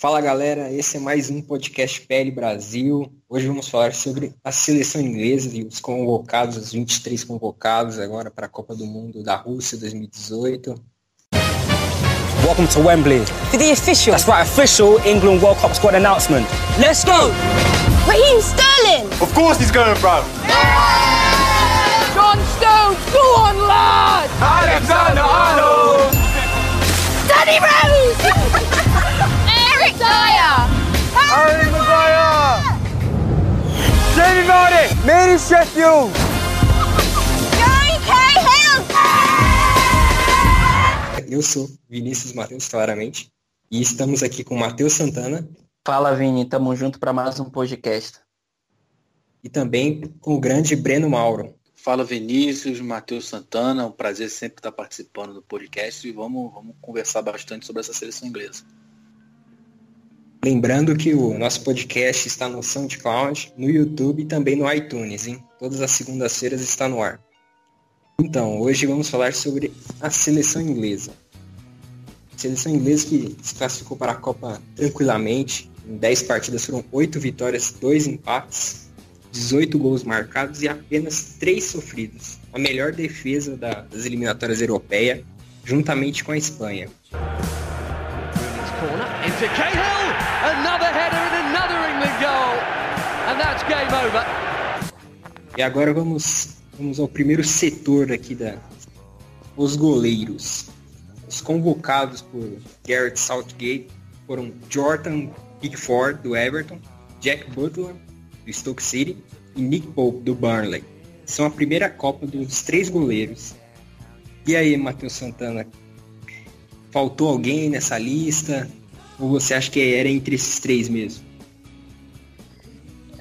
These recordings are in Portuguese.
Fala galera, esse é mais um podcast PL Brasil. Hoje vamos falar sobre a seleção inglesa e os convocados, os 23 convocados agora para a Copa do Mundo da Rússia 2018. Welcome to Wembley. To the official. That's right, official England World Cup squad announcement. Let's go. Raheem Sterling. Of course he's going, bro. John Stones. Go on, lad. Alexander Arnold. Danny Rose. Jamie Vardy. Made in Sheffield. Eu sou Vinícius Matheus, claramente, e estamos aqui com Matheus Santana Fala, Vini, tamo junto para mais um podcast. e também com o grande Breno Mauro. Fala Vinícius, Matheus Santana, um prazer sempre estar participando do podcast e vamos, vamos conversar bastante sobre essa seleção inglesa. Lembrando que o nosso podcast está no SoundCloud, no YouTube e também no iTunes, hein? Todas as segundas-feiras está no ar. Então, hoje vamos falar sobre a seleção inglesa. A seleção inglesa que se classificou para a Copa tranquilamente. Em 10 partidas foram 8 vitórias, 2 empates, 18 gols marcados e apenas 3 sofridos. A melhor defesa da- das eliminatórias europeias, juntamente com a Espanha. E agora vamos, vamos ao primeiro setor aqui da os goleiros. Os convocados por Garrett Southgate foram Jordan Pickford do Everton, Jack Butler do Stoke City e Nick Pope do Burnley. São a primeira Copa dos três goleiros. E aí, Matheus Santana? Faltou alguém nessa lista? Ou você acha que era entre esses três mesmo?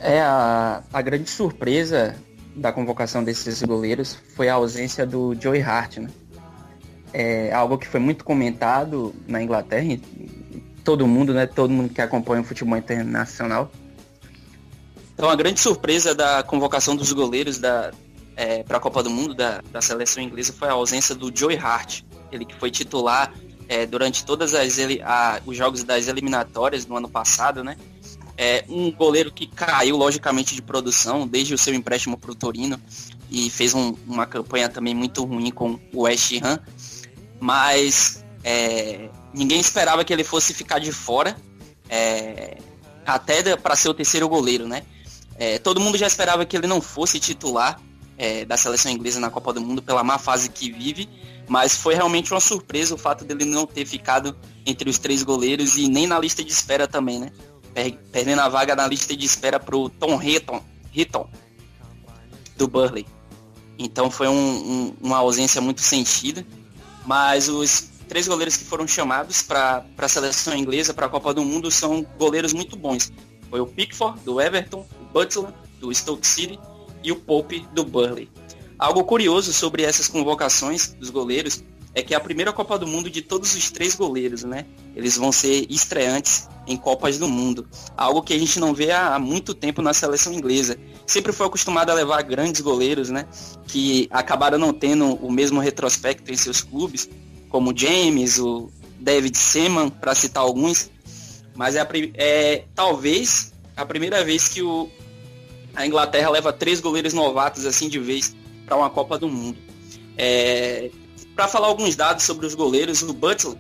É a, a grande surpresa da convocação desses goleiros foi a ausência do Joey Hart, né? É algo que foi muito comentado na Inglaterra, todo mundo, né? Todo mundo que acompanha o futebol internacional. Então a grande surpresa da convocação dos goleiros da, para a Copa do Mundo da, da seleção inglesa foi a ausência do Joey Hart, ele que foi titular é, durante a- os jogos das eliminatórias no ano passado, né? É um goleiro que caiu logicamente de produção desde o seu empréstimo para o Torino e fez um- uma campanha também muito ruim com o West Ham, mas é, ninguém esperava que ele fosse ficar de fora, é, até para ser o terceiro goleiro, né? É, todo mundo já esperava que ele não fosse titular é, da seleção inglesa na Copa do Mundo pela má fase que vive, mas foi realmente uma surpresa o fato dele não ter ficado entre os três goleiros e nem na lista de espera também, né? Per- Perdendo a vaga na lista de espera pro Tom Hitton, Hitton do Burley. Então foi um- um- uma ausência muito sentida, mas os três goleiros que foram chamados para a seleção inglesa, para a Copa do Mundo, são goleiros muito bons. Foi o Pickford, do Everton, o Butler, do Stoke City, e o Pope, do Burley. Algo curioso sobre essas convocações dos goleiros é que é a primeira Copa do Mundo de todos os três goleiros, né? Eles vão ser estreantes em Copas do Mundo. Algo que a gente não vê há há muito tempo na seleção inglesa. Sempre foi acostumado a levar grandes goleiros, né? Que acabaram não tendo o mesmo retrospecto em seus clubes, como o James, o David Seaman, para citar alguns. Mas é, a é talvez a primeira vez que o, a Inglaterra leva três goleiros novatos assim de vez para uma Copa do Mundo. É, para falar alguns dados sobre os goleiros, o Butler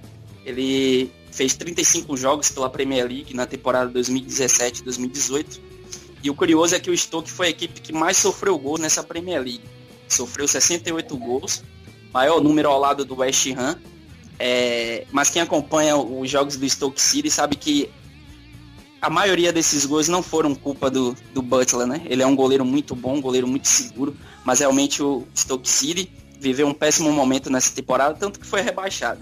ele fez 35 jogos pela Premier League na temporada 2017-2018. E o curioso é que o Stoke foi a equipe que mais sofreu gols nessa Premier League. Sofreu 68 gols, maior número ao lado do West Ham. É, mas quem acompanha os jogos do Stoke City sabe que a maioria desses gols não foram culpa do, do Butler, né? Ele é um goleiro muito bom, um goleiro muito seguro, mas realmente o Stoke City viveu um péssimo momento nessa temporada, tanto que foi rebaixado.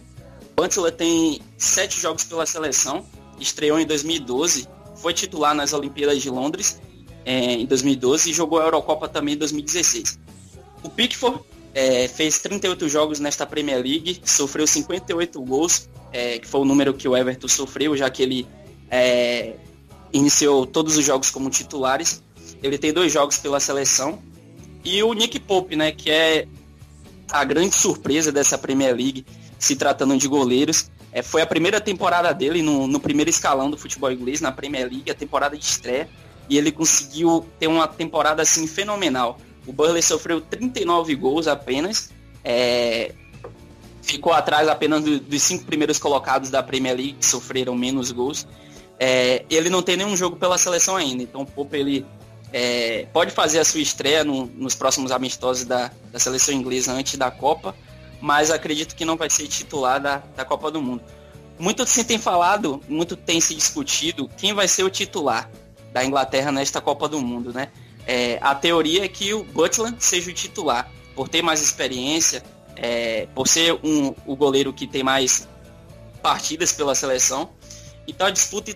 Butler tem sete jogos pela seleção, estreou em 2012, foi titular nas Olimpíadas de Londres é, em 2012 e jogou a Eurocopa também em 2016. O Pickford é, fez 38 jogos nesta Premier League, sofreu 58 gols, é, que foi o número que o Everton sofreu, já que ele é, iniciou todos os jogos como titulares. Ele tem dois jogos pela seleção. E o Nick Pope, né, que é a grande surpresa dessa Premier League, se tratando de goleiros. É, foi a primeira temporada dele no, no primeiro escalão do futebol inglês, na Premier League, a temporada de estreia. E ele conseguiu ter uma temporada assim fenomenal. O Burley sofreu 39 gols apenas. É, ficou atrás apenas do, dos cinco primeiros colocados da Premier League, que sofreram menos gols. É, ele não tem nenhum jogo pela seleção ainda, então o Pope ele é, pode fazer a sua estreia no, nos próximos amistosos da, da, seleção inglesa antes da Copa, mas acredito que não vai ser titular da, da Copa do Mundo. Muito se tem falado, muito tem se discutido quem vai ser o titular da Inglaterra nesta Copa do Mundo, né? É, a teoria é que o Butland seja o titular, por ter mais experiência, é, por ser um, o goleiro que tem mais partidas pela seleção. Então a disputa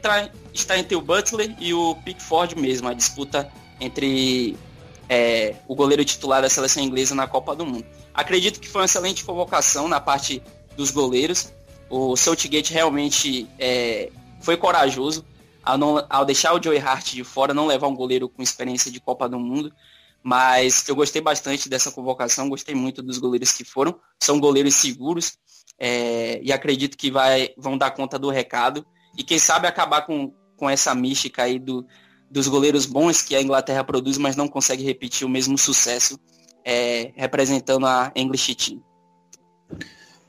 está entre o Butler e o Pickford mesmo, a disputa entre é, o goleiro titular da seleção inglesa na Copa do Mundo. Acredito que foi uma excelente convocação na parte dos goleiros. O Southgate realmente é, foi corajoso ao, não, ao deixar o Joey Hart de fora, não levar um goleiro com experiência de Copa do Mundo. Mas eu gostei bastante dessa convocação, gostei muito dos goleiros que foram. São goleiros seguros é, e acredito que vai, vão dar conta do recado. E quem sabe acabar com, com essa mística aí do, dos goleiros bons que a Inglaterra produz, mas não consegue repetir o mesmo sucesso é, representando a English Team.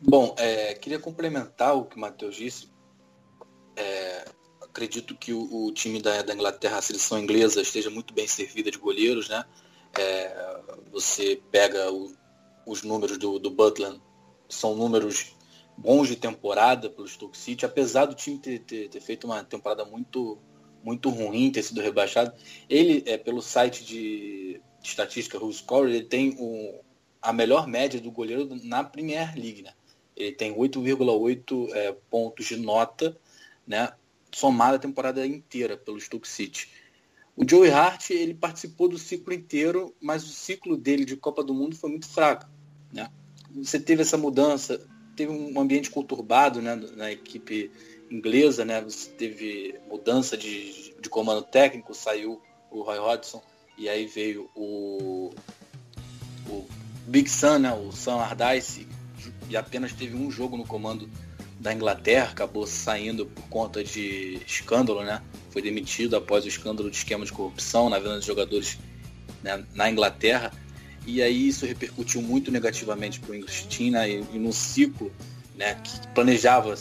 Bom, é, queria complementar o que o Matheus disse. É, acredito que o, o time da, da, Inglaterra, a seleção inglesa, esteja muito bem servida de goleiros, né? É, você pega o, os números do, do Butland, são números bons de temporada pelo Stoke City, apesar do time ter, ter, ter feito uma temporada muito muito ruim, ter sido rebaixado. Ele, é, pelo site de, estatística WhoScore, ele tem um, a melhor média do goleiro na Premier League. Né? Ele tem 8,8 é, pontos de nota, né, somada a temporada inteira pelo Stoke City. O Joey Hart ele participou do ciclo inteiro, mas o ciclo dele de Copa do Mundo foi muito fraco. Né? Você teve essa mudança, teve um ambiente conturbado né, na equipe inglesa, né? Você teve mudança de, de comando técnico, saiu o Roy Hodgson e aí veio o, o Big Sam, né? O Sam Allardyce e apenas teve um jogo no comando da Inglaterra, acabou saindo por conta de escândalo, né? Foi demitido após o escândalo de esquema de corrupção na venda de jogadores né, na Inglaterra. E aí isso repercutiu muito negativamente para o English Team né, e, e no ciclo né, que planejava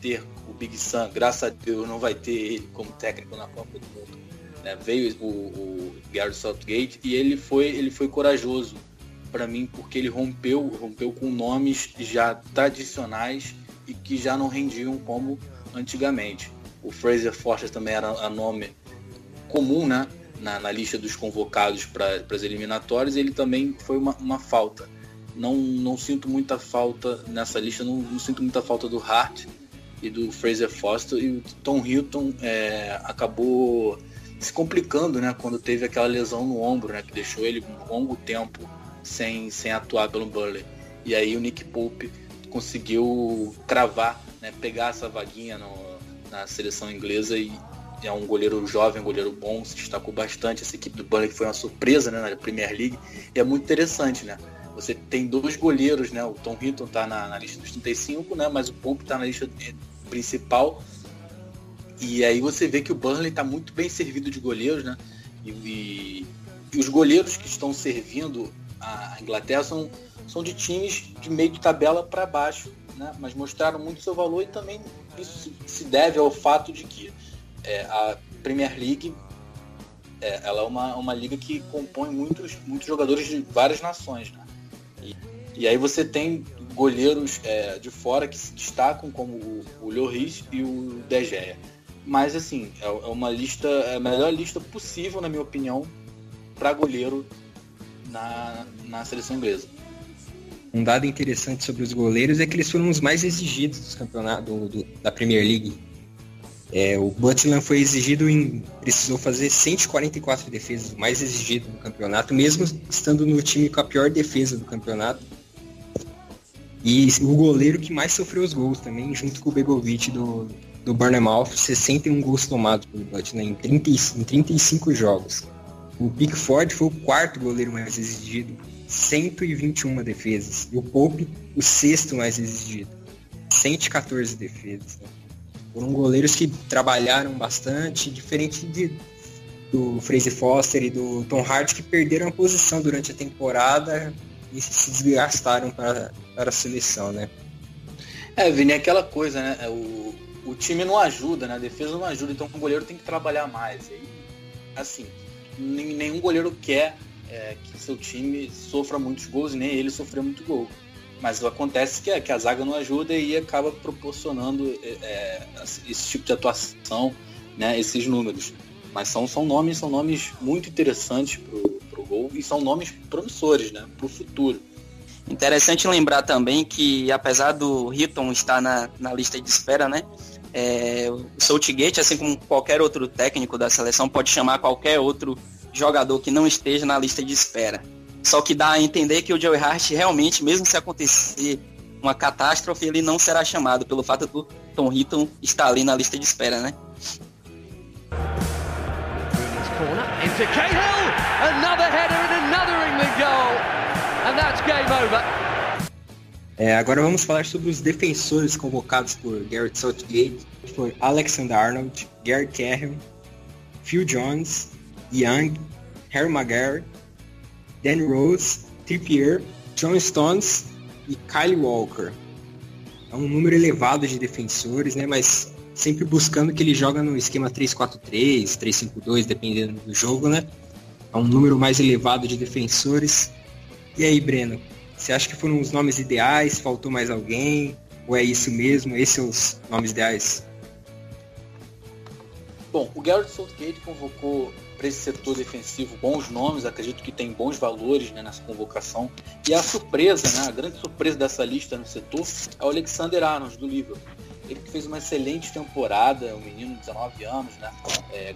ter o Big Sam, graças a Deus, não vai ter ele como técnico na Copa do Mundo. Né? Veio o, o Gary Southgate e ele foi, ele foi corajoso para mim porque ele rompeu, rompeu com nomes já tradicionais e que já não rendiam como antigamente. O Fraser Forster também era nome comum, né? Na, na lista dos convocados para as eliminatórias, ele também foi uma, uma, falta. Não, não sinto muita falta nessa lista, não, não sinto muita falta do Hart, e do Fraser Foster e o Tom Hilton é, acabou se complicando, né, quando teve aquela lesão no ombro, né, que deixou ele um longo tempo sem, sem atuar pelo Burley. E aí o Nick Pope conseguiu cravar, né, pegar essa vaguinha no, na seleção inglesa e é um goleiro jovem, um goleiro bom, se destacou bastante. Essa equipe do Burnley foi uma surpresa né, na Premier League e é muito interessante, né? Você tem dois goleiros, né? O Tom Hinton tá na, na lista dos 35, né? Mas o Pope tá na lista principal. E aí você vê que o Burnley está muito bem servido de goleiros, né? E, e, e, os goleiros que estão servindo a Inglaterra são, são de times de meio de tabela para baixo, né? Mas mostraram muito seu valor e também isso se deve ao fato de que é, a Premier League é, ela é uma, uma liga que compõe muitos, muitos jogadores de várias nações, né? E, e aí você tem goleiros é, de fora que se destacam, como o, o Lloris e o De Gea. Mas, assim, é, é uma lista, é a melhor lista possível, na minha opinião, para goleiro na, na seleção inglesa. um dado interessante sobre os goleiros é que eles foram os mais exigidos dos campeonatos do, do, da Premier League. É, o Butland foi exigido em. precisou fazer 144 defesas, o mais exigido do campeonato, mesmo estando no time com a pior defesa do campeonato. E o goleiro que mais sofreu os gols também, junto com o Begovic do, do Bournemouth, 61 gols tomados pelo Butland em, 30, em 35 jogos. O Pickford foi o quarto goleiro mais exigido, 121 defesas. E o Pope, o sexto mais exigido, 114 defesas. Né? Foram goleiros que trabalharam bastante, diferente de, do Fraser Foster e do Tom Hart, que perderam a posição durante a temporada e se desgastaram para, para a seleção, né? É, Vini, é aquela coisa, né? É, o, o time não ajuda, né? A defesa não ajuda, então o goleiro tem que trabalhar mais. E, assim, nenhum goleiro quer é, que seu time sofra muitos gols, nem ele sofrer muito gol. Mas acontece que, é, que a zaga não ajuda e acaba proporcionando é, é esse tipo de atuação, né, esses números. Mas são, são nomes, são nomes muito interessantes para o gol e são nomes promissores né, para o futuro. Interessante lembrar também que apesar do Hilton estar na, na lista de espera, né? É, o Southgate, assim como qualquer outro técnico da seleção, pode chamar qualquer outro jogador que não esteja na lista de espera. Só que dá a entender que o Joey Hart realmente, mesmo se acontecer uma catástrofe, ele não será chamado pelo fato do Tom Hinton estar ali na lista de espera, né? É, agora vamos falar sobre os defensores convocados por Garrett Southgate, que foram Alexander Arnold, Gary Cahill, Phil Jones, Young, Harry Maguire, Dan Rose, Trippier, John Stones e Kyle Walker. É um número elevado de defensores, né? Mas sempre buscando que ele joga no esquema 3-4-3, 3-5-2, dependendo do jogo, né? É um número mais elevado de defensores. E aí, Breno, você acha que foram os nomes ideais? Faltou mais alguém? Ou é isso mesmo? Esses são os nomes ideais? Bom, o Garrett Southgate convocou para esse setor defensivo bons nomes, acredito que tem bons valores né, nessa convocação. E a surpresa, né, a grande surpresa dessa lista no setor é o Alexander Arnold, do Liverpool. Ele fez uma excelente temporada, um menino de 19 anos, né, é,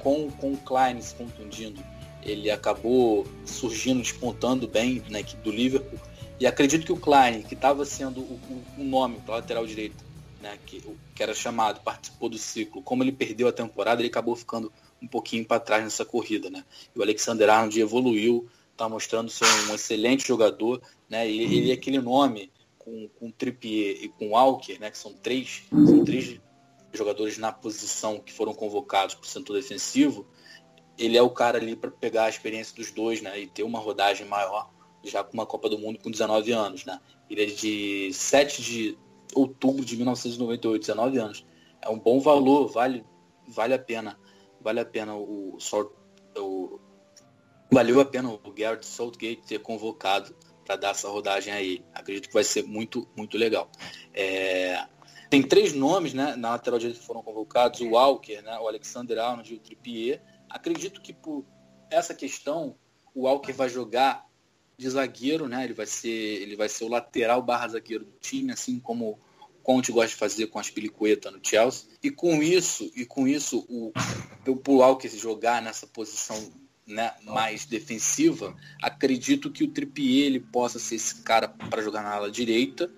com, com o Klein se contundindo. Ele acabou surgindo, despontando bem na equipe do Liverpool. E acredito que o Klein, que estava sendo o, o, nome para lateral direito, né, que, que era chamado, participou do ciclo, como ele perdeu a temporada, ele acabou ficando um pouquinho para trás nessa corrida, né? E o Alexander Arnold evoluiu, está mostrando ser um excelente jogador, né? Ele, ele é aquele nome com, com Trippier e com Walker, né? Que são três, são três jogadores na posição que foram convocados para o setor defensivo. Ele é o cara ali para pegar a experiência dos dois, né? E ter uma rodagem maior, já com uma Copa do Mundo com 19 anos, né? Ele é de 7 de outubro de 1998, 19 anos. É um bom valor, vale, vale a pena vale a pena o, o valeu a pena o Garrett Southgate ter convocado para dar essa rodagem aí. Acredito que vai ser muito, muito legal. É, tem três nomes né, na lateral direita que foram convocados, o Walker, né, o Alexander Arnold e o Trippier. Acredito que por essa questão, o Walker vai jogar de zagueiro, né? Ele vai ser, ele vai ser o lateral barra zagueiro do time, assim como Conte gosta de fazer com as pelicuetas no Chelsea. E com isso, e com isso, o, o Walker jogar nessa posição né, mais defensiva, acredito que o Trippier ele possa ser esse cara para jogar na ala direita,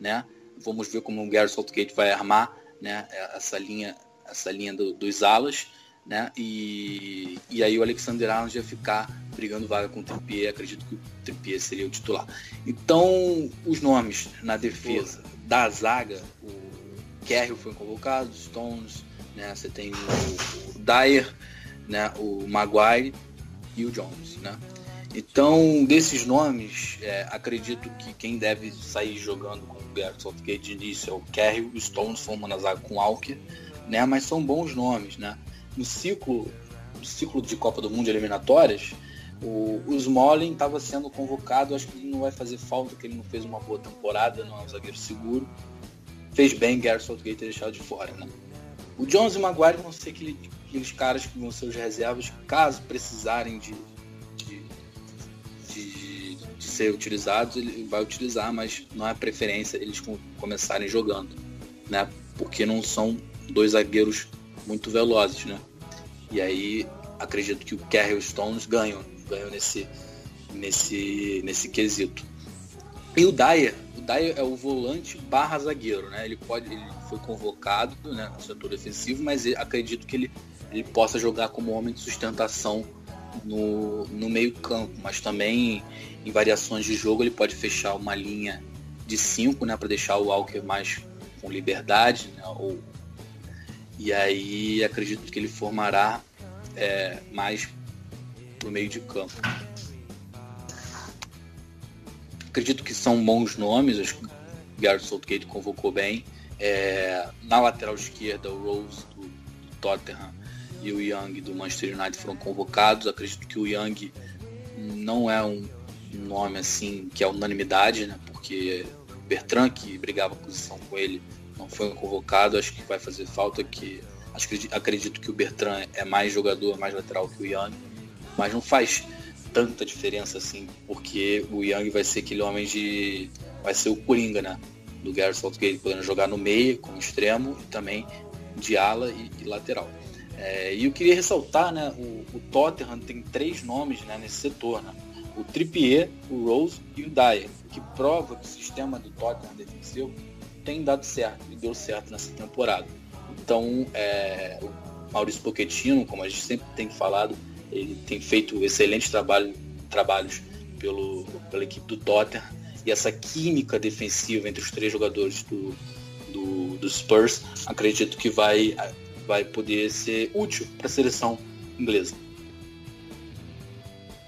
né? Vamos ver como o Gary Southgate vai armar, né, essa linha, essa linha do, dos alas, né? E, e aí o Alexander Arnold ia ficar brigando vaga com o Trippier, acredito que o Trippier seria o titular. Então, os nomes na defesa da zaga, o Kerry foi convocado, Stones, né? Você tem o, o Dyer, né? O Maguire e o Jones, né? Então, desses nomes, é, acredito que quem deve sair jogando com o Gareth Southgate de início é o Kerry, o Stones formando a zaga com o Alker, né? Mas são bons nomes, né? No ciclo, no ciclo de Copa do Mundo eliminatórias, o, o Smalling estava sendo convocado, acho que não vai fazer falta, que ele não fez uma boa temporada, não é um zagueiro seguro. Fez bem Gareth Southgate ter deixado de fora, né? O Jones e o Maguire vão ser aquele, aqueles caras que vão ser os reservas, caso precisarem de, de, de, de ser utilizados, ele vai utilizar, mas não é preferência eles começarem jogando, né? Porque não são dois zagueiros muito velozes, né? E aí acredito que o Kerry e o Stones ganham, ganham nesse, nesse, nesse quesito. E o Dyer, o Dyer é o volante barra zagueiro, né? Ele pode, ele foi convocado né, no setor defensivo, mas acredito que ele, ele possa jogar como homem de sustentação no, no meio campo, mas também em variações de jogo ele pode fechar uma linha de 5, né, para deixar o Walker mais com liberdade, né, ou, e aí acredito que ele formará é, mais pro meio de campo. Acredito que são bons nomes, acho que o Gareth Southgate convocou bem. É, na lateral esquerda, o Rose do, do Tottenham e o Young do Manchester United foram convocados. Acredito que o Young não é um nome assim que é unanimidade, né? Porque Bertrand, que brigava posição com ele, não foi convocado. Acho que vai fazer falta que acho que acredito que o Bertrand é mais jogador, mais lateral que o Young, mas não faz tanta diferença assim, porque o Young vai ser aquele homem de vai ser o coringa, né? Do Gareth Southgate podendo jogar no meio como extremo e também de ala e, e lateral. É, e eu queria ressaltar, né, o, o, Tottenham tem três nomes né, nesse setor, né? O Trippier, o Rose e o Dyer, que prova que o sistema do Tottenham defensivo tem dado certo e deu certo nessa temporada. Então, é, o Maurício Pochettino, como a gente sempre tem falado, ele tem feito excelentes trabalho, trabalhos pelo, pela equipe do Tottenham e essa química defensiva entre os três jogadores do, do, do Spurs, acredito que vai vai poder ser útil para a seleção inglesa.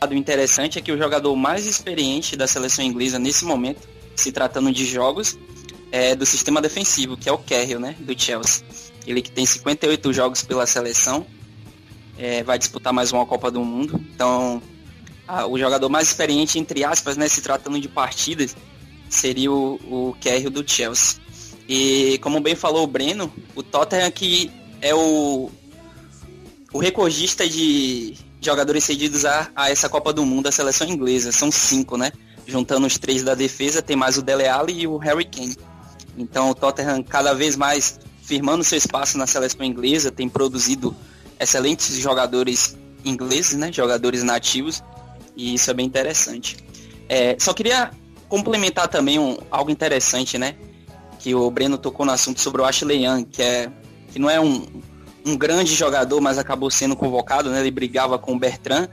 O interessante é que o jogador mais experiente da seleção inglesa nesse momento, se tratando de jogos, é do sistema defensivo, que é o Carroll, né, do Chelsea. Ele que tem 58 jogos pela seleção, é, vai disputar mais uma Copa do Mundo. Então, a, o jogador mais experiente, entre aspas, né, se tratando de partidas, seria o, o Carroll do Chelsea. E como bem falou o Breno, o Tottenham que é o, o recordista de jogadores cedidos a, a essa Copa do Mundo, a seleção inglesa. São cinco, né? Juntando os três da defesa, tem mais o Dele Alli e o Harry Kane. Então o Tottenham cada vez mais firmando seu espaço na seleção inglesa, tem produzido excelentes jogadores ingleses, né? Jogadores nativos. E isso é bem interessante. É, só queria complementar também um, algo interessante, né? Que o Breno tocou no assunto sobre o Ashley Young, que é que não é um, um grande jogador, mas acabou sendo convocado, né? Ele brigava com o Bertrand.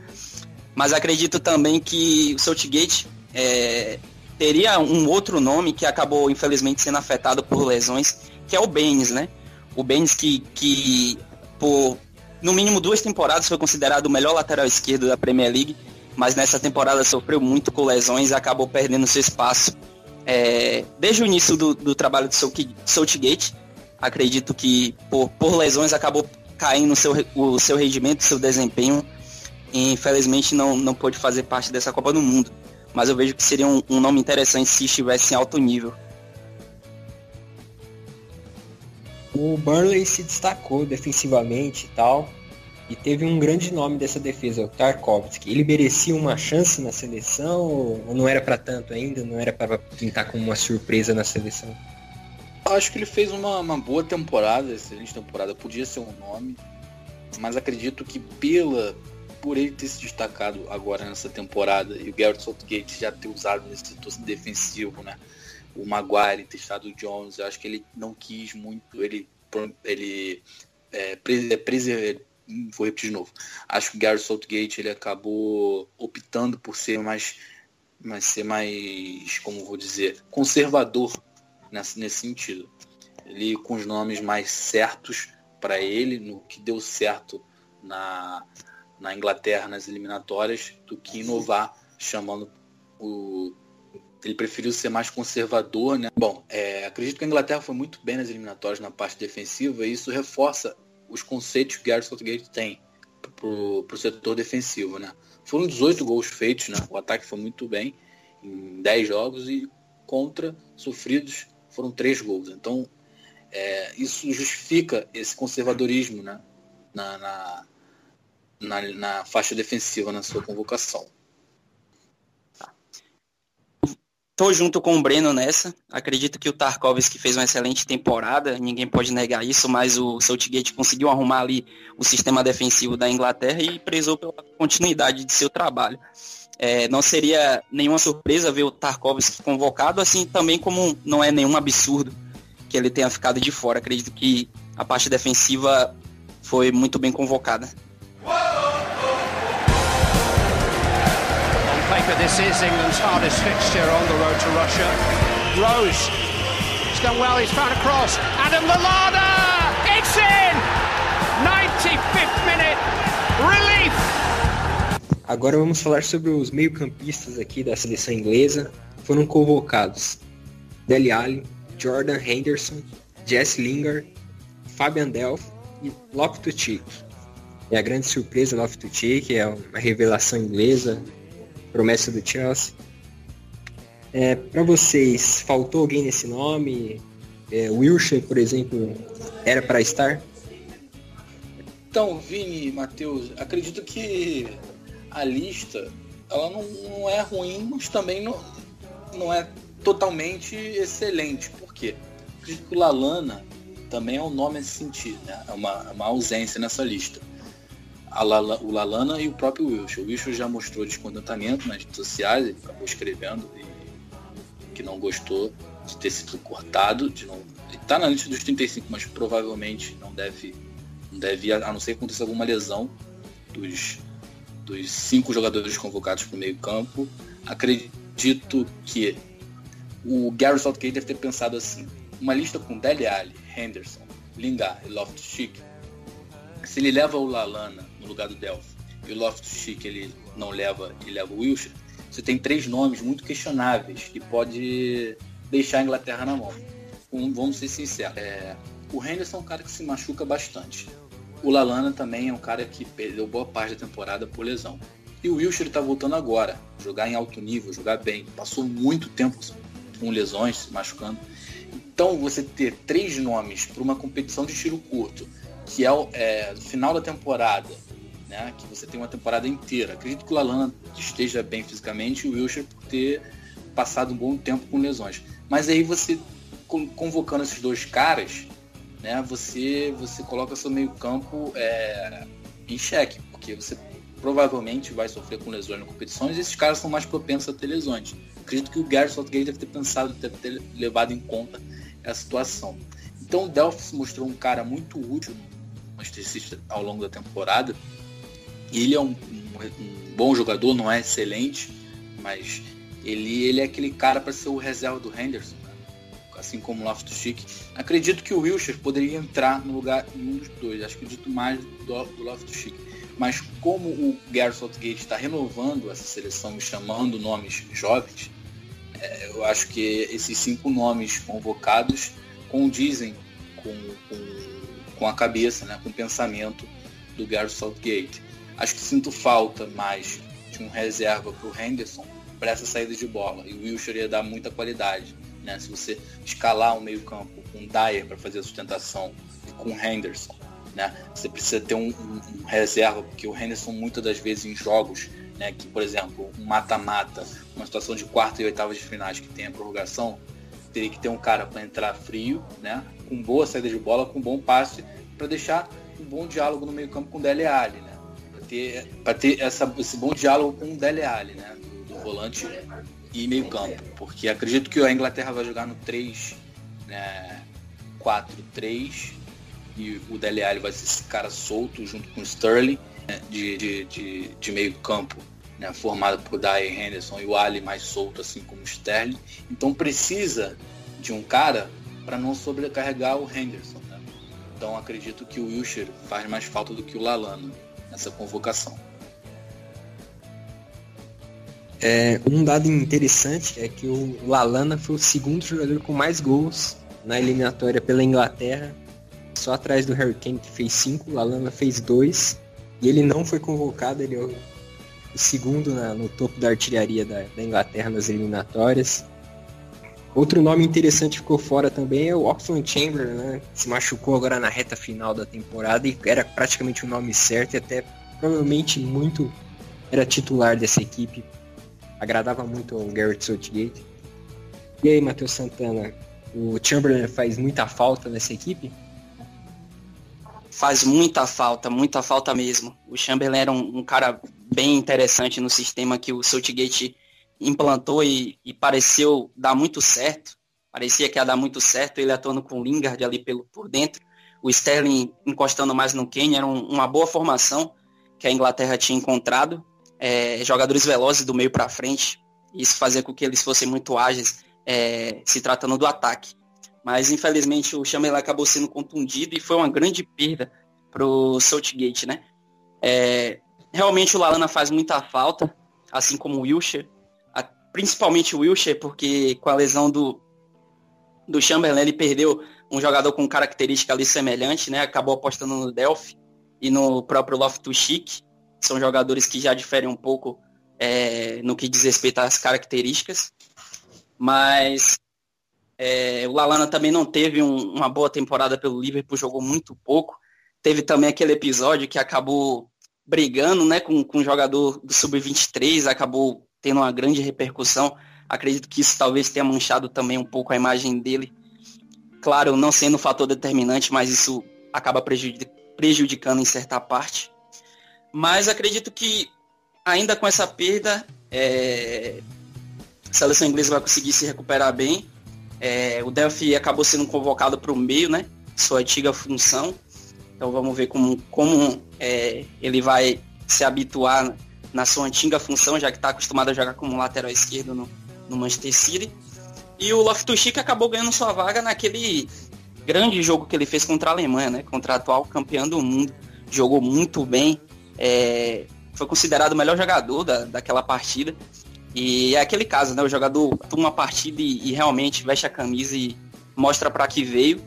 Mas acredito também que o Southgate é, teria um outro nome que acabou, infelizmente, sendo afetado por lesões, que é o Baines, né? O Baines que, que por no mínimo duas temporadas foi considerado o melhor lateral esquerdo da Premier League, mas nessa temporada sofreu muito com lesões e acabou perdendo seu espaço. É, desde o início do, do trabalho do Southgate, acredito que por, por lesões acabou caindo seu, o seu rendimento, seu desempenho. E infelizmente não, não pôde fazer parte dessa Copa do Mundo. Mas eu vejo que seria um, um nome interessante se estivesse em alto nível. O Burnley se destacou defensivamente e tal. E teve um grande nome dessa defesa, o Tarkovsky. Ele merecia uma chance na seleção ou não era para tanto ainda? Não era para pintar como uma surpresa na seleção? Acho que ele fez uma, uma boa temporada, excelente temporada. Podia ser um nome, mas acredito que pela por ele ter se destacado agora nessa temporada e o Garrett Southgate já ter usado nesse setor defensivo, né? O Maguire ter estado o Jones, eu acho que ele não quis muito, ele ele é, é, vou repetir de novo. Acho que o Garrett Southgate ele acabou optando por ser mais, mais ser mais, como vou dizer, conservador nesse, nesse sentido. Ele com os nomes mais certos para ele, no que deu certo na, na Inglaterra nas eliminatórias, do que inovar, chamando o. Ele preferiu ser mais conservador, né? Bom, é, acredito que a Inglaterra foi muito bem nas eliminatórias na parte defensiva e isso reforça os conceitos que Gareth Southgate tem para o setor defensivo, né? Foram 18 gols feitos, né? O ataque foi muito bem em 10 jogos e contra sofridos foram três gols. Então, é, isso justifica esse conservadorismo né, na, na, na, na, faixa defensiva na sua convocação. Tô junto com o Breno nessa. Acredito que o Tarkovsky fez uma excelente temporada, ninguém pode negar isso, mas o Southgate conseguiu arrumar ali o sistema defensivo da Inglaterra e prezou pela continuidade de seu trabalho. É, não seria nenhuma surpresa ver o Tarkovsky convocado, assim também como não é nenhum absurdo que ele tenha ficado de fora. Acredito que a parte defensiva foi muito bem convocada. This is England's hardest fixture on the road to Russia. Rose, he's done well, he's found a cross. Adam Lallana, it's in! 95th minute, relief! Agora vamos falar sobre os meio-campistas aqui da seleção inglesa. Foram convocados Dele Alli, Jordan Henderson, Jess Lingard, Fabian Delph e Loftus-Cheek. É a grande surpresa Loftus-Cheek, é uma revelação inglesa, promessa do Chelsea. É, para vocês, faltou alguém nesse nome? É, por exemplo, era para estar? Então, Vini, Matheus, acredito que a lista ela não, não é ruim, mas também não, não é totalmente excelente. Por quê? Acredito que o Lalana também é um nome a sentir, né? é uma, uma ausência nessa lista. Lala, o Lalana e o próprio Wilson. O Wilson já mostrou descontentamento nas redes sociais, ele acabou escrevendo e, que não gostou de ter sido cortado, de não. Ele tá na lista dos 35, mas provavelmente não deve, não deve a não ser que aconteça alguma lesão dos, dos cinco jogadores convocados para o meio campo. Acredito que o Gary Southgate deve ter pensado assim, uma lista com Dele Alli, Henderson, Lingard e Loftus-Cheek, se ele leva o Lalana no lugar do Delphi e o Loftus-Cheek ele não leva e leva o Wilshire, você tem três nomes muito questionáveis que pode deixar a Inglaterra na mão. Um, vamos ser sinceros. É, o Henderson é um cara que se machuca bastante. O Lalana também é um cara que perdeu boa parte da temporada por lesão. E o Wilshire está voltando agora, jogar em alto nível, jogar bem. Passou muito tempo com lesões, se machucando. Então você ter três nomes para uma competição de tiro curto, que é o é, final da temporada, né? Que você tem uma temporada inteira. Acredito que o Lalana esteja bem fisicamente e o Wilshire por ter passado um bom tempo com lesões. Mas aí você convocando esses dois caras, né? Você você coloca seu meio campo é, em xeque, porque você provavelmente vai sofrer com lesões na competições e esses caras são mais propensos a ter lesões. Acredito que o Gary Southgate deve ter pensado, deve ter levado em conta essa situação. Então o Delphis mostrou um cara muito útil no Manchester ao longo da temporada ele é um, um, bom jogador, não é excelente, mas ele, ele é aquele cara para ser o reserva do Henderson, né? assim como o Loftus-Cheek. Acredito que o Wilshere poderia entrar no lugar em um dos dois, acho que dito mais do, do Loftus-Cheek. Mas como o Gareth Southgate está renovando essa seleção e chamando nomes jovens, é, eu acho que esses cinco nomes convocados condizem com, com, com a cabeça, né, com o pensamento do Gareth Southgate. Acho que sinto falta mais de um reserva para o Henderson para essa saída de bola. E o Wilshire ia dar muita qualidade. Né? Se você escalar o meio campo com Dyer para fazer a sustentação e com Henderson, né? você precisa ter um, um, um, reserva, porque o Henderson muitas das vezes em jogos, né, que por exemplo, um mata-mata, uma situação de quarta e oitava de finais que tem a prorrogação, teria que ter um cara para entrar frio, né, com boa saída de bola, com bom passe, para deixar um bom diálogo no meio campo com o Dele Alli, né? Ter, pra ter essa, esse bom diálogo com o Dele Alli, né? Do, volante e meio campo. Porque acredito que a Inglaterra vai jogar no 3, né, 4-3 e o Dele Alli vai ser esse cara solto junto com o Sterling né, de, de, de, de, meio campo. Né, formado por Dyer Henderson e o Ali mais solto, assim como o Sterling. Então precisa de um cara para não sobrecarregar o Henderson. Né? Então acredito que o Wilshire faz mais falta do que o Lalana nessa convocação. É, um dado interessante é que o Lalana foi o segundo jogador com mais gols na eliminatória pela Inglaterra, só atrás do Harry Kane que fez cinco, o Lalana fez dois e ele não foi convocado, ele é o, o segundo na, no topo da artilharia da, da, Inglaterra nas eliminatórias. Outro nome interessante ficou fora também é o Oxford Chamberlain, né? Se machucou agora na reta final da temporada e era praticamente o nome certo e até provavelmente muito era titular dessa equipe. Agradava muito ao Garrett Southgate. E aí, Matheus Santana, o Chamberlain faz muita falta nessa equipe? Faz muita falta, muita falta mesmo. O Chamberlain era um, um cara bem interessante no sistema que o Southgate implantou e, e, pareceu dar muito certo. Parecia que ia dar muito certo, ele atuando com o Lingard ali pelo, por dentro. O Sterling encostando mais no Kane, era um, uma boa formação que a Inglaterra tinha encontrado. É, jogadores velozes do meio para frente. Isso fazia com que eles fossem muito ágeis, é, se tratando do ataque. Mas infelizmente o Chamberlain acabou sendo contundido e foi uma grande perda pro Southgate, né? É, realmente o Lalana faz muita falta, assim como o Wilshere, principalmente o Wilshere, porque com a lesão do, do Chamberlain ele perdeu um jogador com característica ali semelhante, né? Acabou apostando no Delphi e no próprio Loftus-Cheek. São jogadores que já diferem um pouco é, no que diz respeito às características. Mas é, o Lalana também não teve um, uma boa temporada pelo Liverpool, jogou muito pouco. Teve também aquele episódio que acabou brigando né, com, com um jogador do Sub-23, acabou tendo uma grande repercussão. Acredito que isso talvez tenha manchado também um pouco a imagem dele. Claro, não sendo um fator determinante, mas isso acaba prejudicando em certa parte. Mas acredito que ainda com essa perda, é, a seleção inglesa vai conseguir se recuperar bem é, o Delphi acabou sendo convocado para o meio, né? Sua antiga função. Então vamos ver como, como é, ele vai se habituar na sua antiga função, já que está acostumado a jogar como lateral esquerdo no, no Manchester City. E o Loftus-Cheek acabou ganhando sua vaga naquele grande jogo que ele fez contra a Alemanha, né? Contra a atual campeã do mundo. Jogou muito bem. É, foi considerado o melhor jogador da, daquela partida. E é aquele caso, né? O jogador toma uma partida e, e realmente veste a camisa e mostra para que veio.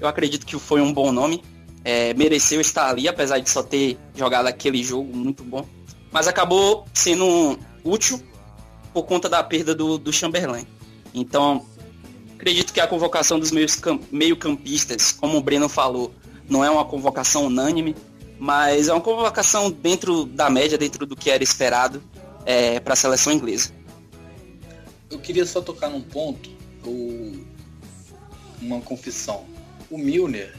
Eu acredito que foi um bom nome. É, mereceu estar ali, apesar de só ter jogado aquele jogo muito bom. Mas acabou sendo útil por conta da perda do, do Chamberlain. Então, acredito que a convocação dos meio-campistas, como o Breno falou, não é uma convocação unânime, mas é uma convocação dentro da média, dentro do que era esperado é, para a seleção inglesa. Eu queria só tocar num ponto, uma confissão. O Milner,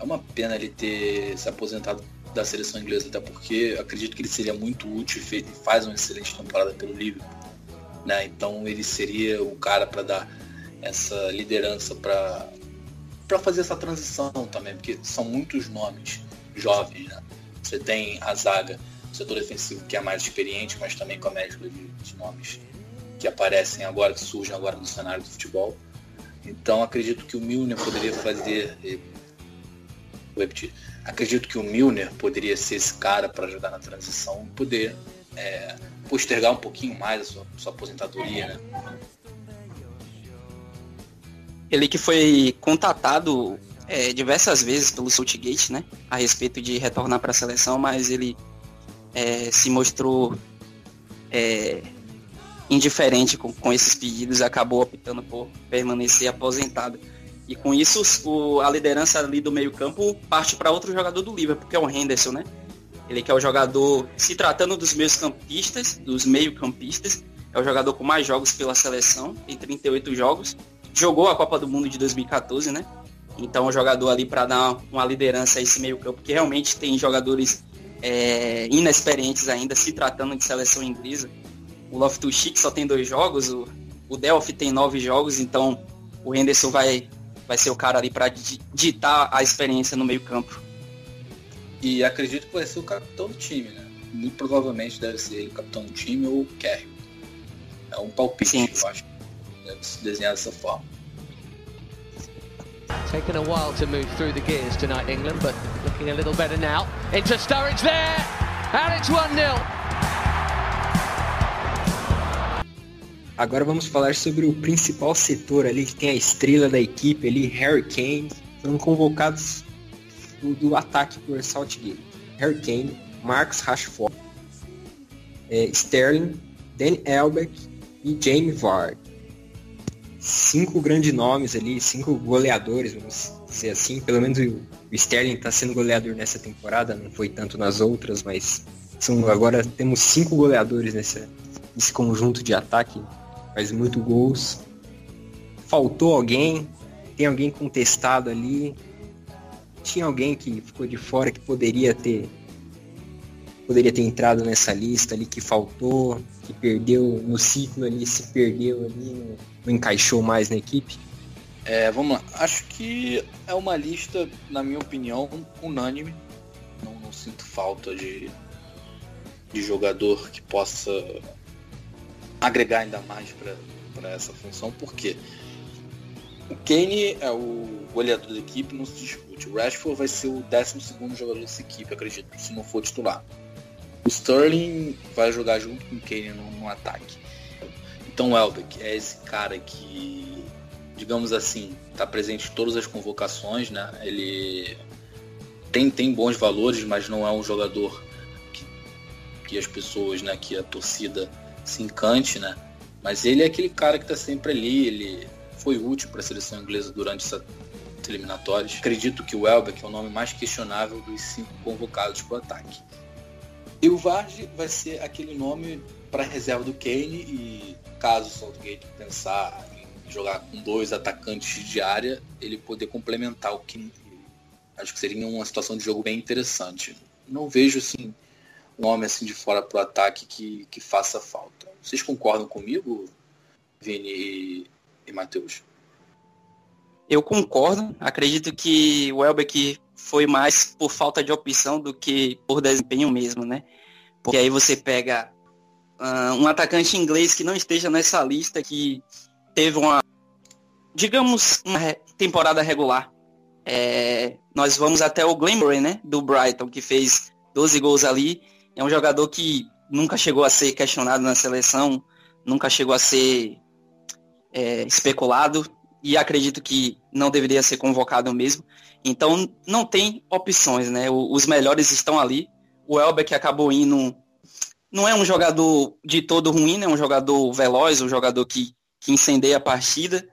é uma pena ele ter se aposentado da seleção inglesa, até porque acredito que ele seria muito útil e faz uma excelente temporada pelo Liverpool. Né? Então ele seria o cara para dar essa liderança para para fazer essa transição também, porque são muitos nomes jovens, né? Você tem a zaga setor defensivo que é mais experiente, mas também com a mescla de, de nomes que aparecem agora, que surgem agora no cenário do futebol. Então acredito que o Milner poderia fazer. Acredito que o Milner poderia ser esse cara para ajudar na transição e poder é, postergar um pouquinho mais a sua, sua aposentadoria, né? Ele que foi contatado é, diversas vezes pelo Southgate, né? A respeito de retornar para a seleção, mas ele é, se mostrou é, indiferente com, com, esses pedidos e acabou optando por permanecer aposentado. E com isso, o, a liderança ali do meio-campo parte para outro jogador do Liverpool, que é o Henderson, né? Ele que é o jogador, se tratando dos meios campistas, dos meio-campistas, é o jogador com mais jogos pela seleção, tem 38 jogos. Jogou a Copa do Mundo de 2014, né? Então, o jogador ali para dar uma liderança a esse meio-campo, que realmente tem jogadores é, inexperientes ainda, se tratando de seleção inglesa. O Loftus-Cheek só tem dois jogos, o, o Delphi tem nove jogos, então o Henderson vai, vai ser o cara ali para ditar a experiência no meio campo. E acredito que vai ser o capitão do time, né? Muito provavelmente deve ser ele o capitão do time ou o Kerry. É um palpite, Sim. eu acho. Deve se desenhar dessa forma. Taken a while to move through the gears tonight, England, but looking a little better now. Into Sturridge there, and it's 1-0. Agora vamos falar sobre o principal setor ali, que tem a estrela da equipe ali, Harry Kane. Foram convocados do, do ataque por Southgate. Harry Kane, Marcus Rashford, é, Sterling, Dan Elbeck e Jamie Vardy cinco grandes nomes ali, cinco goleadores, vamos dizer assim. Pelo menos o Sterling está sendo goleador nessa temporada, não foi tanto nas outras, mas são, agora temos cinco goleadores nessa, nesse conjunto de ataque, faz muito gols. faltou alguém, tem alguém contestado ali, tinha alguém que ficou de fora que poderia ter poderia ter entrado nessa lista ali que faltou, que perdeu no ciclo ali, se perdeu ali, não, não encaixou mais na equipe? É, vamos lá. Acho que é uma lista, na minha opinião, unânime. Não, não sinto falta de, de jogador que possa agregar ainda mais para essa função, porque o Kane é o goleador da equipe, não se discute. O Rashford vai ser o 12 jogador dessa equipe, acredito, se não for titular. O Sterling vai jogar junto com o Kane no, no ataque. Então o Elbeck é esse cara que, digamos assim, está presente em todas as convocações, né? Ele tem, tem bons valores, mas não é um jogador que, que as pessoas, né, que a torcida se encante, né? Mas ele é aquele cara que está sempre ali, ele foi útil para a seleção inglesa durante essa eliminatórias. Acredito que o Elbeck é o nome mais questionável dos cinco convocados para o ataque. E o Vardy vai ser aquele nome para reserva do Kane e caso o Southgate pensar em jogar com dois atacantes de área, ele poder complementar o Kane. Acho que seria uma situação de jogo bem interessante. Não vejo assim um nome assim de fora para o ataque que, que faça falta. Vocês concordam comigo, Vini e, e Matheus? Eu concordo. Acredito que o Elbeck foi mais por falta de opção do que por desempenho mesmo, né? Porque aí você pega uh, um atacante inglês que não esteja nessa lista, que teve uma, digamos, uma temporada regular. É, nós vamos até o Glenbury, né? Do Brighton, que fez 12 gols ali. É um jogador que nunca chegou a ser questionado na seleção, nunca chegou a ser é, especulado e acredito que não deveria ser convocado mesmo. Então não tem opções, né? Os melhores estão ali. O Elbeck acabou indo. Não é um jogador de todo ruim, né? É um jogador veloz, um jogador que, que incendeia a partida.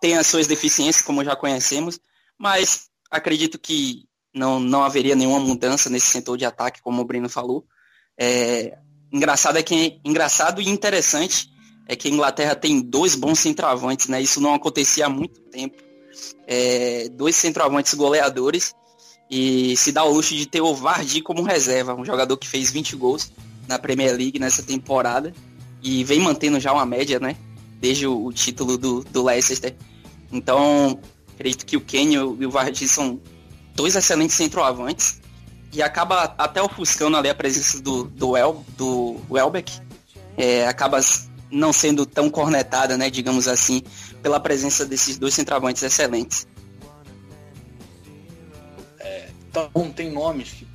Tem as suas deficiências, como já conhecemos, mas acredito que não, não haveria nenhuma mudança nesse setor de ataque, como o Breno falou. É, engraçado é que engraçado e interessante é que a Inglaterra tem dois bons centroavantes, né? Isso não acontecia há muito tempo. É, dois centroavantes goleadores e se dá o luxo de ter o Vardy como reserva, um jogador que fez 20 gols na Premier League nessa temporada e vem mantendo já uma média, né? Desde o, o título do, do Leicester. Então, acredito que o Kenny e o Vardy são dois excelentes centroavantes e acaba até ofuscando ali a presença do, do, El, do Welbeck. É, acaba não sendo tão cornetada, né, digamos assim, pela presença desses dois centroavantes excelentes. É, então tem nomes que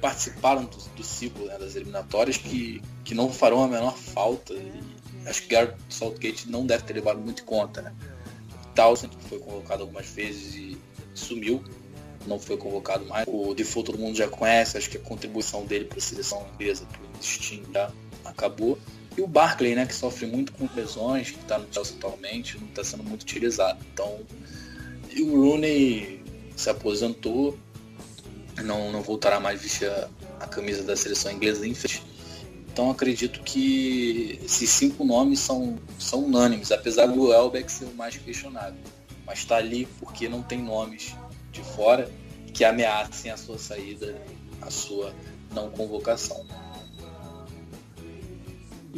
participaram do, do ciclo né, das eliminatórias que, que não farão a menor falta. E acho que Gareth Southgate não deve ter levado muito em conta. Né? Townsend foi convocado algumas vezes e sumiu, não foi convocado mais. O Default todo mundo já conhece, acho que a contribuição dele para a seleção inglesa, para o destino já acabou. E o Barkley, né, que sofre muito com lesões, que está no Chelsea atualmente, não está sendo muito utilizado. Então, e o Rooney se aposentou, não, não voltará mais vestir a, a camisa da seleção inglesa, infelizmente. Então acredito que esses cinco nomes são, são unânimes, apesar do Elbeck ser o mais questionado. Mas está ali porque não tem nomes de fora que ameacem a sua saída, a sua não convocação.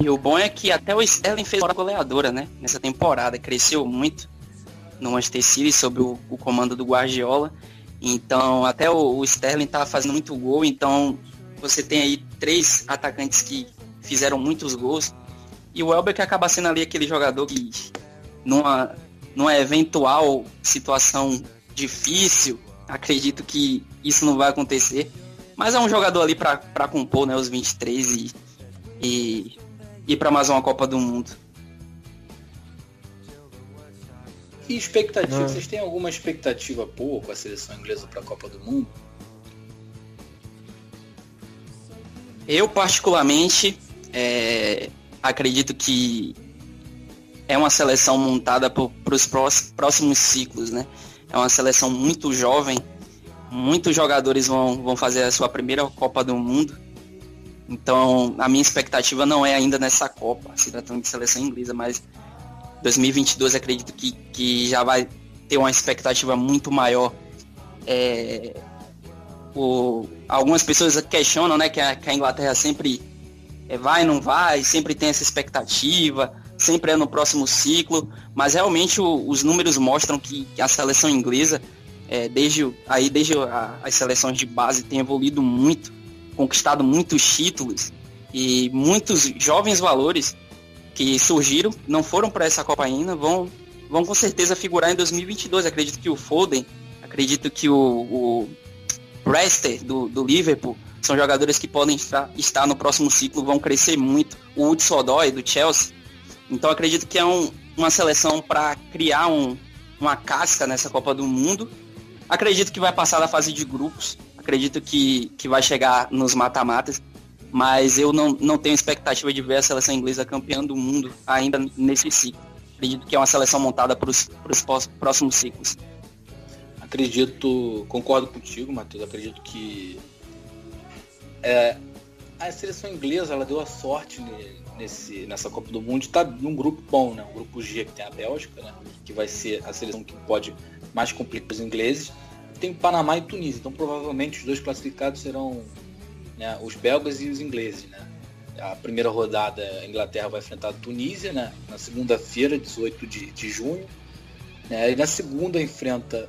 E o bom é que até o Sterling fez uma goleadora, né? Nessa temporada, cresceu muito no Manchester City sob o, o comando do Guardiola. Então, até o, o Sterling tá fazendo muito gol, então você tem aí três atacantes que fizeram muitos gols. E o Elber que acaba sendo ali aquele jogador que numa, numa eventual situação difícil, acredito que isso não vai acontecer. Mas é um jogador ali para compor né, os 23 e, e ir para mais uma Copa do Mundo. E expectativa? Não. Vocês têm alguma expectativa boa com a seleção inglesa para a Copa do Mundo? Eu, particularmente, é, acredito que é uma seleção montada para os próximos ciclos, né? É uma seleção muito jovem, muitos jogadores vão, vão fazer a sua primeira Copa do Mundo. Então, a minha expectativa não é ainda nessa Copa, se tratando de seleção inglesa, mas 2022 acredito que, que já vai ter uma expectativa muito maior. É, o, algumas pessoas questionam né, que, a, que a Inglaterra sempre é, vai, não vai, sempre tem essa expectativa, sempre é no próximo ciclo, mas realmente o, os números mostram que, que a seleção inglesa, é, desde, aí, desde a, as seleções de base, tem evoluído muito, conquistado muitos títulos e muitos jovens valores que surgiram, não foram para essa Copa ainda, vão, vão com certeza figurar em 2022. Acredito que o Foden, acredito que o, o do, do Liverpool são jogadores que podem estar, estar no próximo ciclo, vão crescer muito. O Hudson Odoi do Chelsea. Então acredito que é um, uma seleção para criar um, uma casca nessa Copa do Mundo. Acredito que vai passar da fase de grupos. Acredito que, que vai chegar nos mata-matas. Mas eu não, não tenho expectativa de ver a seleção inglesa campeã do mundo ainda nesse ciclo. Acredito que é uma seleção montada para os próximos ciclos. Acredito, concordo contigo, Matheus. Acredito que é, a seleção inglesa ela deu a sorte nesse, nessa Copa do Mundo de estar tá num grupo bom, né? Um grupo G que tem a Bélgica, né? Que vai ser a seleção que pode mais complicar os ingleses. Tem Panamá e Tunísia, então provavelmente os dois classificados serão né, os belgas e os ingleses, né? A primeira rodada a Inglaterra vai enfrentar a Tunísia, né? Na segunda-feira, 18 de, de junho. Né? E na segunda enfrenta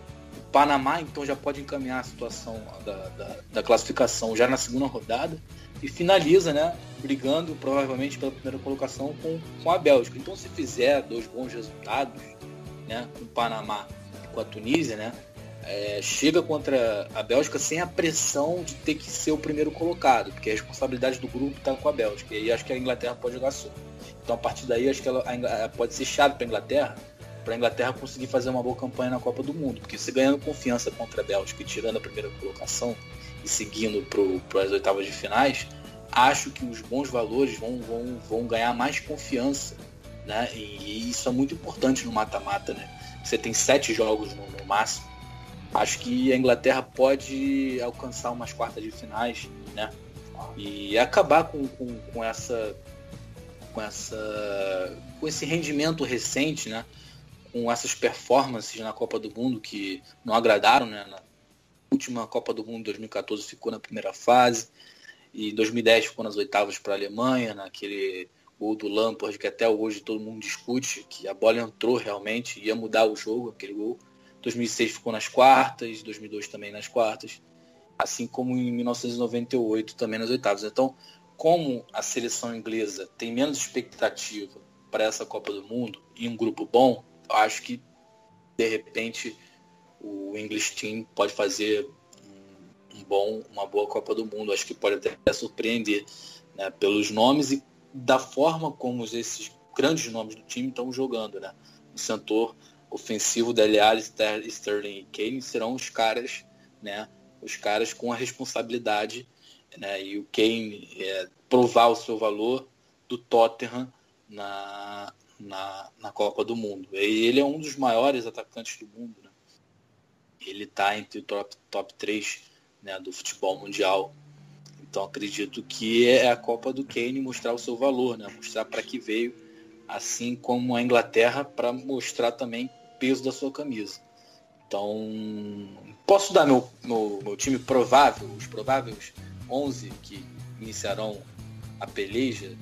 Panamá então já pode encaminhar a situação da, da, da, classificação já na segunda rodada e finaliza, né, brigando provavelmente pela primeira colocação com, com a Bélgica. Então se fizer dois bons resultados, né, com o Panamá e com a Tunísia, né, é, chega contra a Bélgica sem a pressão de ter que ser o primeiro colocado, porque a responsabilidade do grupo está com a Bélgica. E acho que a Inglaterra pode jogar só. Então a partir daí acho que ela, a, pode ser chato para a Inglaterra para a Inglaterra conseguir fazer uma boa campanha na Copa do Mundo, porque se ganhando confiança contra a Bélgica e tirando a primeira colocação seguindo para as oitavas de finais, acho que os bons valores vão, vão, vão ganhar mais confiança, né? E, e isso é muito importante no mata-mata, né? Você tem sete jogos no, no, máximo. Acho que a Inglaterra pode alcançar umas quartas de finais, né? E acabar com, com, com essa com essa com esse rendimento recente, né? com essas performances na Copa do Mundo que não agradaram, né? Na última Copa do Mundo 2014 ficou na primeira fase e 2010 ficou nas oitavas para a Alemanha, naquele gol do Lampard que até hoje todo mundo discute que a bola entrou realmente, ia mudar o jogo, aquele gol. 2006 ficou nas quartas, 2002 também nas quartas, assim como em 1998 também nas oitavas. Então, como a seleção inglesa tem menos expectativa para essa Copa do Mundo e um grupo bom, acho que de repente o English Team pode fazer um, bom, uma boa Copa do Mundo. Acho que pode até surpreender né, pelos nomes e da forma como esses grandes nomes do time estão jogando. Né? O setor ofensivo da Alli, Sterling e Kane serão os caras, né, os caras com a responsabilidade né, e o Kane é, provar o seu valor do Tottenham na, na, na Copa do Mundo. E ele é um dos maiores atacantes do mundo. Né? Ele está entre o top, top 3 né, do futebol mundial. Então acredito que é a Copa do Kane mostrar o seu valor, né? mostrar para que veio, assim como a Inglaterra, para mostrar também peso da sua camisa. Então, posso dar meu, meu, meu time provável, os prováveis 11 que iniciarão a peleja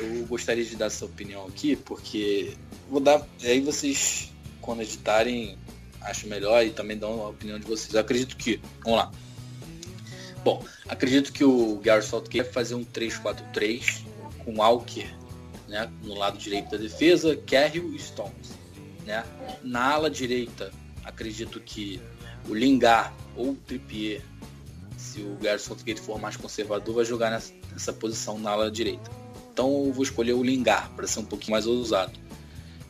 eu gostaria de dar essa opinião aqui, porque vou dar. Aí vocês, quando editarem, acho melhor e também dão a opinião de vocês. Eu acredito que. Vamos lá. Bom, acredito que o Gareth Southgate vai fazer um 3-4-3 com Alker né, no lado direito da defesa, Carrill e Stones. Né? Na ala direita, acredito que o Lingard ou o Trippier, se o Gareth Southgate for mais conservador, vai jogar nessa, nessa posição na ala direita. Então eu vou escolher o Lingard para ser um pouquinho mais ousado.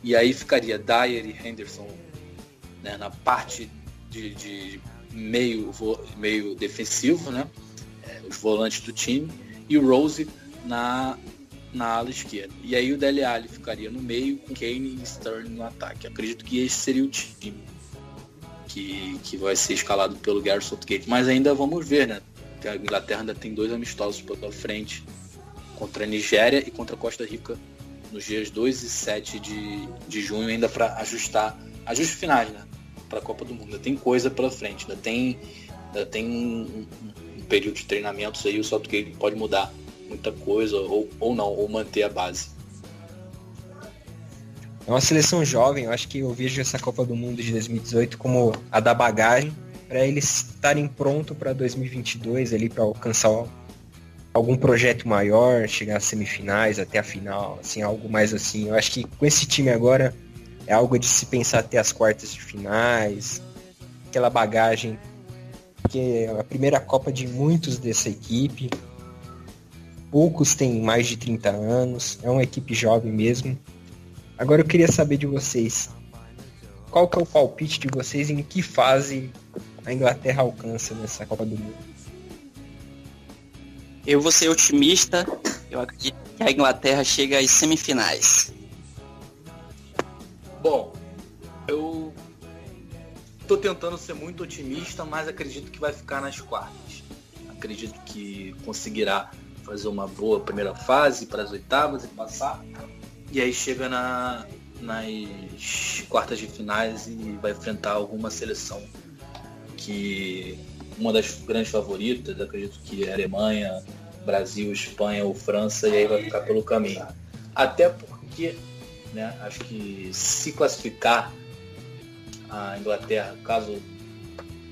E aí ficaria Dyer e Henderson né, na parte de, de, meio, meio defensivo, né? É, os volantes do time, e o Rose na, na ala esquerda. E aí o Dele Alli ficaria no meio com Kane e Sterling no ataque. Acredito que esse seria o time que, que vai ser escalado pelo Gareth Southgate. Mas ainda vamos ver, né? A Inglaterra ainda tem dois amistosos pela frente contra a Nigéria e contra a Costa Rica nos dias 2 e 7 de, de junho, ainda para ajustar, ajustes finais, né? Para a Copa do Mundo. Ainda tem coisa pela frente, ainda tem, ainda tem um, um, período de treinamentos aí, o Southgate pode mudar muita coisa, ou, ou não, ou manter a base. É uma seleção jovem, eu acho que eu vejo essa Copa do Mundo de 2018 como a da bagagem, para eles estarem prontos para 2022 ali para alcançar algum projeto maior, chegar às semifinais, até a final, assim, algo mais assim. Eu acho que com esse time agora é algo de se pensar até as quartas de finais, aquela bagagem, que é a primeira Copa de muitos dessa equipe. Poucos têm mais de 30 anos, é uma equipe jovem mesmo. Agora eu queria saber de vocês, qual que é o palpite de vocês em que fase a Inglaterra alcança nessa Copa do Mundo? Eu vou ser otimista. Eu acredito que a Inglaterra chega às semifinais. Bom, eu tô tentando ser muito otimista, mas acredito que vai ficar nas quartas. Acredito que conseguirá fazer uma boa primeira fase para as oitavas e passar. E aí chega na, nas quartas de finais e vai enfrentar alguma seleção que uma das grandes favoritas, acredito que é Alemanha, Brasil, Espanha ou França, e aí vai ficar pelo caminho. Até porque, né, acho que se classificar a Inglaterra, caso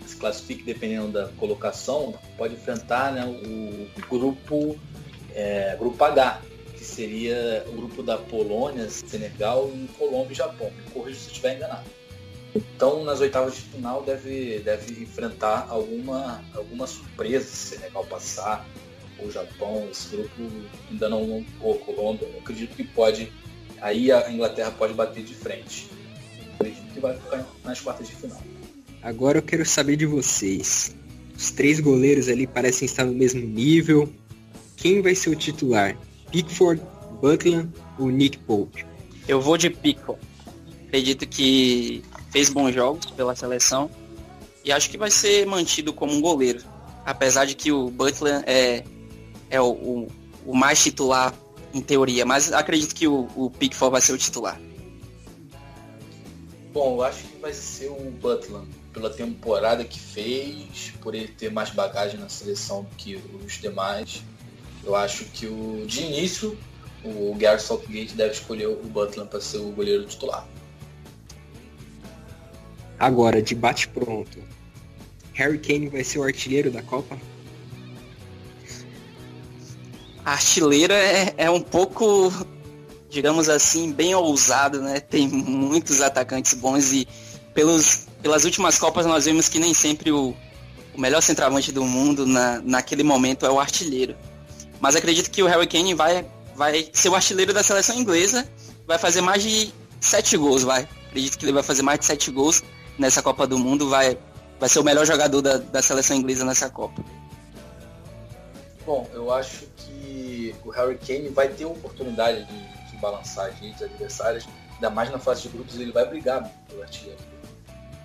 se classifique dependendo da colocação, pode enfrentar né, o grupo, é, grupo H, que seria o grupo da Polônia, Senegal, Colômbia e Japão. Me se estiver enganado. Então, nas oitavas de final, deve, deve enfrentar alguma, alguma surpresa, se Senegal passar, ou Japão, esse grupo ainda não, ou Colômbia, eu acredito que pode, aí a Inglaterra pode bater de frente. Eu acredito que vai ficar nas quartas de final. Agora eu quero saber de vocês. Os três goleiros ali parecem estar no mesmo nível. Quem vai ser o titular? Pickford, Butler ou Nick Pope? Eu vou de Pickford. Acredito que fez bons jogos pela seleção e acho que vai ser mantido como um goleiro. Apesar de que o Butler é, é o, o, o mais titular em teoria, mas acredito que o, o Pickford vai ser o titular. Bom, eu acho que vai ser o Butler, pela temporada que fez, por ele ter mais bagagem na seleção do que os demais. Eu acho que o de início o Gareth Southgate deve escolher o Butler para ser o goleiro titular. Agora, de bate pronto. Harry Kane vai ser o artilheiro da Copa? Artilheiro é, é um pouco, digamos assim, bem ousado, né? Tem muitos atacantes bons e pelos, pelas últimas Copas nós vimos que nem sempre o, o melhor centroavante do mundo na, naquele momento é o artilheiro. Mas acredito que o Harry Kane vai, vai ser o artilheiro da seleção inglesa, vai fazer mais de sete gols, vai. Acredito que ele vai fazer mais de sete gols nessa Copa do Mundo vai, vai ser o melhor jogador da, da seleção inglesa nessa Copa. Bom, eu acho que o Harry Kane vai ter oportunidade de, de balançar as redes adversárias, ainda mais na fase de grupos, ele vai brigar pelo artilheiro.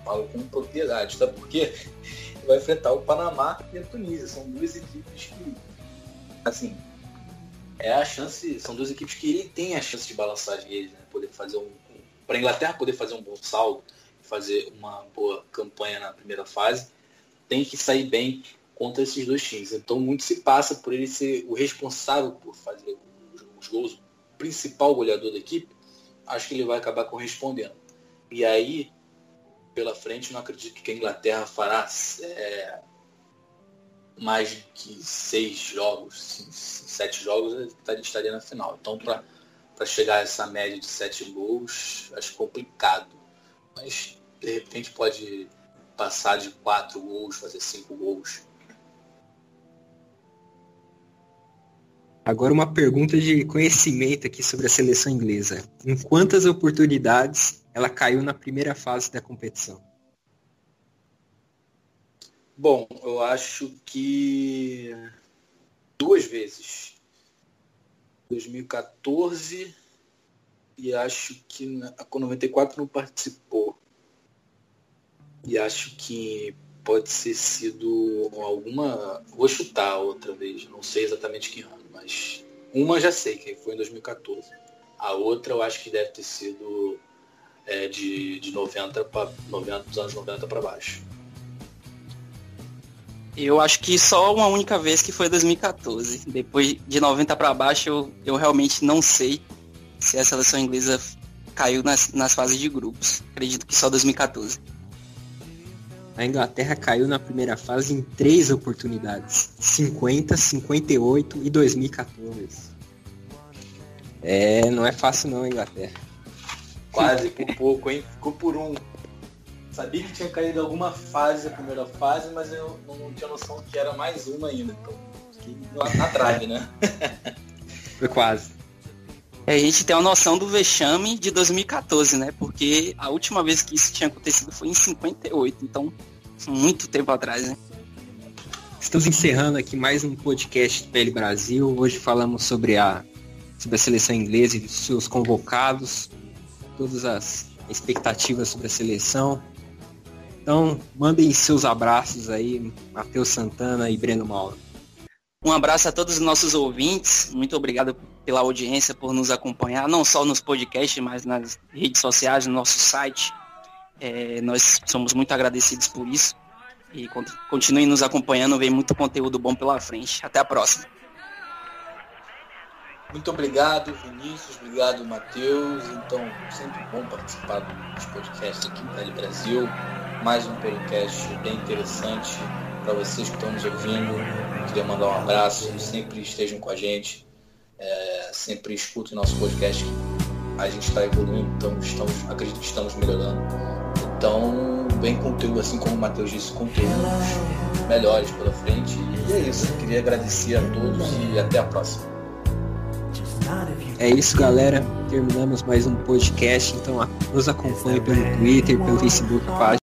Falo com propriedade, sabe por quê? Ele vai enfrentar o Panamá e a Tunísia. São duas equipes que, assim, é a chance, são duas equipes que ele tem a chance de balançar as redes, né? Poder fazer um, para a Inglaterra poder fazer um bom saldo, fazer uma boa campanha na primeira fase, tem que sair bem contra esses dois times. Então muito se passa por ele ser o responsável por fazer os gols, o principal goleador da equipe, acho que ele vai acabar correspondendo. E aí, pela frente, não acredito que a Inglaterra fará é, mais que seis jogos, sete jogos, estaria na final. Então, para chegar a essa média de sete gols, acho complicado mas de repente pode passar de quatro gols, fazer cinco gols. Agora uma pergunta de conhecimento aqui sobre a seleção inglesa. Em quantas oportunidades ela caiu na primeira fase da competição? Bom, eu acho que duas vezes. 2014 e acho que a 94 não participou. E acho que pode ser sido alguma. Vou chutar outra vez, não sei exatamente que ano, mas uma já sei, que foi em 2014. A outra eu acho que deve ter sido é, de, de 90 para 90 dos anos 90 para baixo. Eu acho que só uma única vez que foi 2014. Depois de 90 para baixo, eu, eu realmente não sei se a seleção inglesa caiu nas, nas fases de grupos. Acredito que só 2014. A Inglaterra caiu na primeira fase em três oportunidades: 50, 58 e 2014. É, não é fácil não, Inglaterra. Quase por pouco, hein? Ficou por um. Sabia que tinha caído alguma fase, a primeira fase, mas eu não tinha noção que era mais uma ainda. Então, fiquei na, na trave, né? Foi quase. É, a gente tem uma noção do vexame de 2014, né? Porque a última vez que isso tinha acontecido foi em 58, então muito tempo atrás, né? Estamos encerrando aqui mais um podcast do PL Brasil. Hoje falamos sobre a, sobre a seleção inglesa e seus convocados, todas as expectativas sobre a seleção. Então, mandem seus abraços aí, Matheus Santana e Breno Mauro. Um abraço a todos os nossos ouvintes. Muito obrigado pela audiência, por nos acompanhar, não só nos podcasts, mas nas redes sociais, no nosso site. É, nós somos muito agradecidos por isso. E continuem nos acompanhando, vem muito conteúdo bom pela frente. Até a próxima. Muito obrigado, Vinícius. Obrigado, Matheus. Então, sempre bom participar dos podcasts aqui no Tele Brasil. Mais um podcast bem interessante para vocês que estão nos ouvindo. Queria mandar um abraço. Sempre estejam com a gente. É, sempre escutem nosso podcast. A gente está evoluindo, então estamos, acredito que estamos melhorando. Então, bem conteúdo, assim como o Matheus disse, conteúdos melhores pela frente. E é isso. Queria agradecer a todos e até a próxima. É isso, galera. Terminamos mais um podcast. Então nos acompanhe pelo Twitter, pelo Facebook, página.